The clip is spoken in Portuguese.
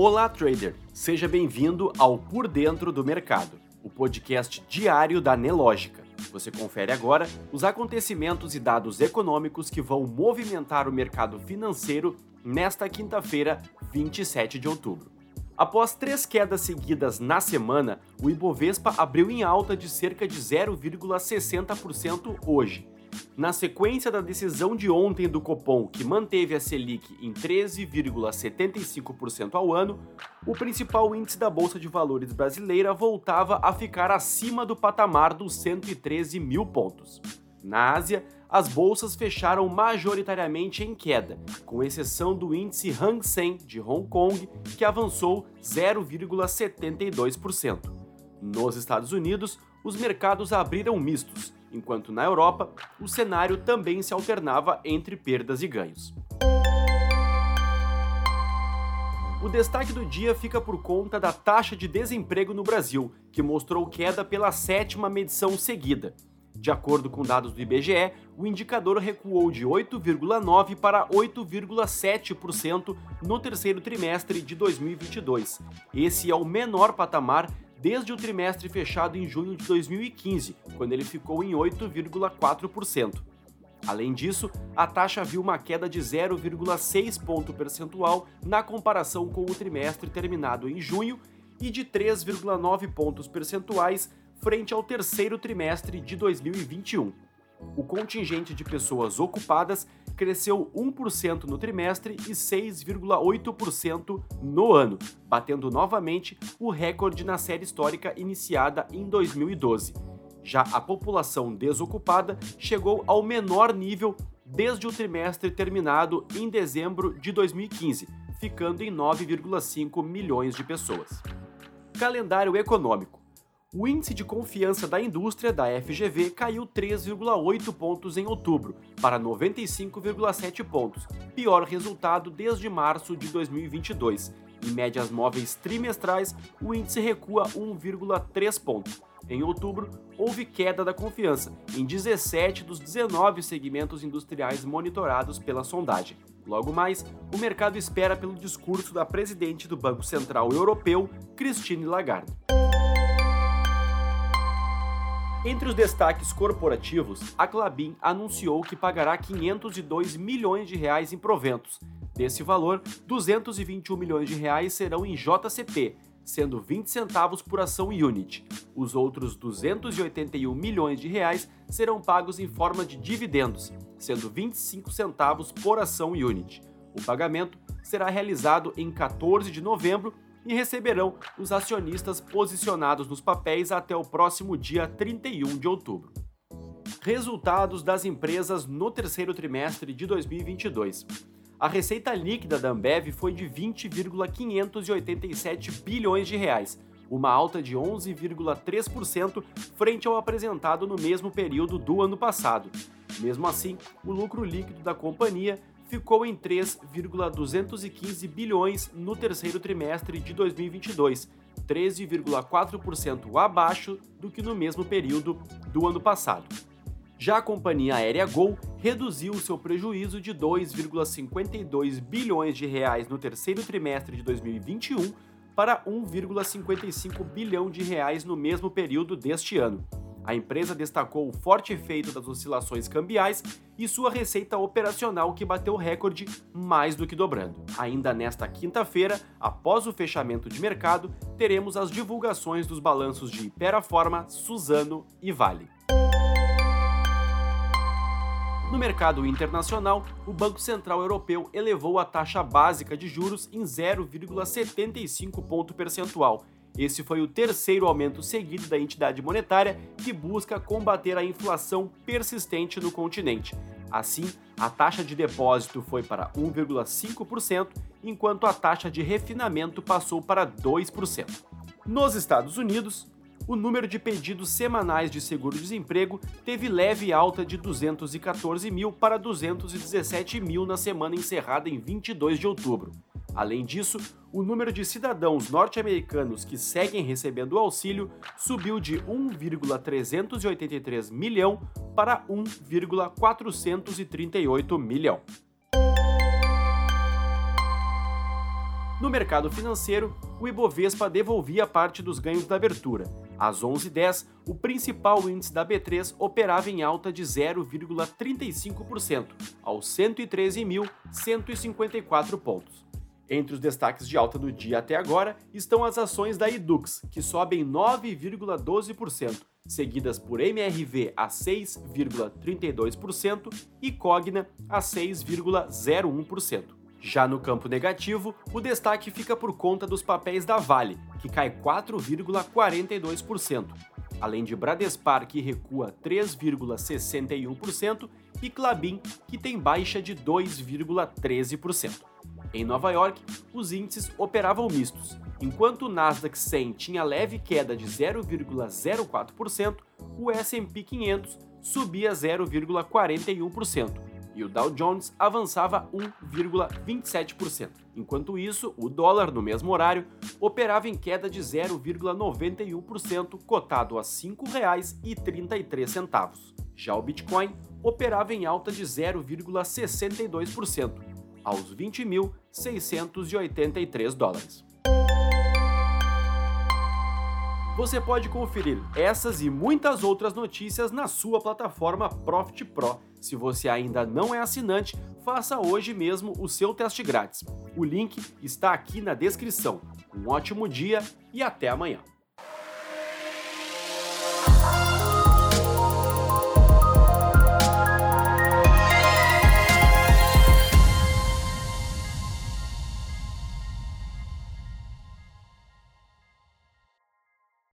Olá, trader! Seja bem-vindo ao Por Dentro do Mercado, o podcast diário da Nelógica. Você confere agora os acontecimentos e dados econômicos que vão movimentar o mercado financeiro nesta quinta-feira, 27 de outubro. Após três quedas seguidas na semana, o Ibovespa abriu em alta de cerca de 0,60% hoje. Na sequência da decisão de ontem do Copom, que manteve a Selic em 13,75% ao ano, o principal índice da Bolsa de Valores brasileira voltava a ficar acima do patamar dos 113 mil pontos. Na Ásia, as bolsas fecharam majoritariamente em queda, com exceção do índice Hang Seng de Hong Kong, que avançou 0,72%. Nos Estados Unidos, os mercados abriram mistos, enquanto na Europa, o cenário também se alternava entre perdas e ganhos. O destaque do dia fica por conta da taxa de desemprego no Brasil, que mostrou queda pela sétima medição seguida, de acordo com dados do IBGE, o indicador recuou de 8,9% para 8,7% no terceiro trimestre de 2022. Esse é o menor patamar desde o trimestre fechado em junho de 2015, quando ele ficou em 8,4%. Além disso, a taxa viu uma queda de 0,6 ponto percentual na comparação com o trimestre terminado em junho e de 3,9 pontos percentuais frente ao terceiro trimestre de 2021. O contingente de pessoas ocupadas cresceu 1% no trimestre e 6,8% no ano, batendo novamente o recorde na série histórica iniciada em 2012. Já a população desocupada chegou ao menor nível desde o trimestre terminado em dezembro de 2015, ficando em 9,5 milhões de pessoas. Calendário econômico. O índice de confiança da indústria da FGV caiu 3,8 pontos em outubro, para 95,7 pontos, pior resultado desde março de 2022. Em médias móveis trimestrais, o índice recua 1,3 pontos. Em outubro, houve queda da confiança em 17 dos 19 segmentos industriais monitorados pela sondagem. Logo mais, o mercado espera pelo discurso da presidente do Banco Central Europeu, Christine Lagarde. Entre os destaques corporativos, a Clabin anunciou que pagará 502 milhões de reais em proventos. Desse valor, 221 milhões de reais serão em JCP, sendo 20 centavos por ação unit. Os outros 281 milhões de reais serão pagos em forma de dividendos, sendo 25 centavos por ação unit. O pagamento será realizado em 14 de novembro e receberão os acionistas posicionados nos papéis até o próximo dia 31 de outubro. Resultados das empresas no terceiro trimestre de 2022. A receita líquida da Ambev foi de 20,587 bilhões de reais, uma alta de 11,3% frente ao apresentado no mesmo período do ano passado. Mesmo assim, o lucro líquido da companhia ficou em 3,215 bilhões no terceiro trimestre de 2022, 13,4% abaixo do que no mesmo período do ano passado. Já a companhia aérea Gol reduziu seu prejuízo de 2,52 bilhões de reais no terceiro trimestre de 2021 para 1,55 bilhão de reais no mesmo período deste ano, a empresa destacou o forte efeito das oscilações cambiais e sua receita operacional que bateu recorde mais do que dobrando. Ainda nesta quinta-feira, após o fechamento de mercado, teremos as divulgações dos balanços de Iperaforma, Suzano e Vale. No mercado internacional, o Banco Central Europeu elevou a taxa básica de juros em 0,75 ponto percentual esse foi o terceiro aumento seguido da entidade monetária que busca combater a inflação persistente no continente. Assim, a taxa de depósito foi para 1,5%, enquanto a taxa de refinamento passou para 2%. Nos Estados Unidos, o número de pedidos semanais de seguro-desemprego teve leve alta de 214 mil para 217 mil na semana encerrada em 22 de outubro. Além disso, o número de cidadãos norte-americanos que seguem recebendo o auxílio subiu de 1,383 milhão para 1,438 milhão. No mercado financeiro, o Ibovespa devolvia parte dos ganhos da abertura. Às 11h10, o principal índice da B3 operava em alta de 0,35%, aos 113.154 pontos. Entre os destaques de alta do dia até agora estão as ações da Edux, que sobem 9,12%, seguidas por MRV a 6,32% e Cogna a 6,01%. Já no campo negativo, o destaque fica por conta dos papéis da Vale, que cai 4,42%, além de Bradespar, que recua 3,61%, e Clabin, que tem baixa de 2,13%. Em Nova York, os índices operavam mistos. Enquanto o Nasdaq 100 tinha leve queda de 0,04%, o S&P 500 subia 0,41%, e o Dow Jones avançava 1,27%. Enquanto isso, o dólar, no mesmo horário, operava em queda de 0,91%, cotado a R$ 5,33. Já o Bitcoin operava em alta de 0,62%, aos 20.683 dólares. Você pode conferir essas e muitas outras notícias na sua plataforma Profit Pro. Se você ainda não é assinante, faça hoje mesmo o seu teste grátis. O link está aqui na descrição. Um ótimo dia e até amanhã.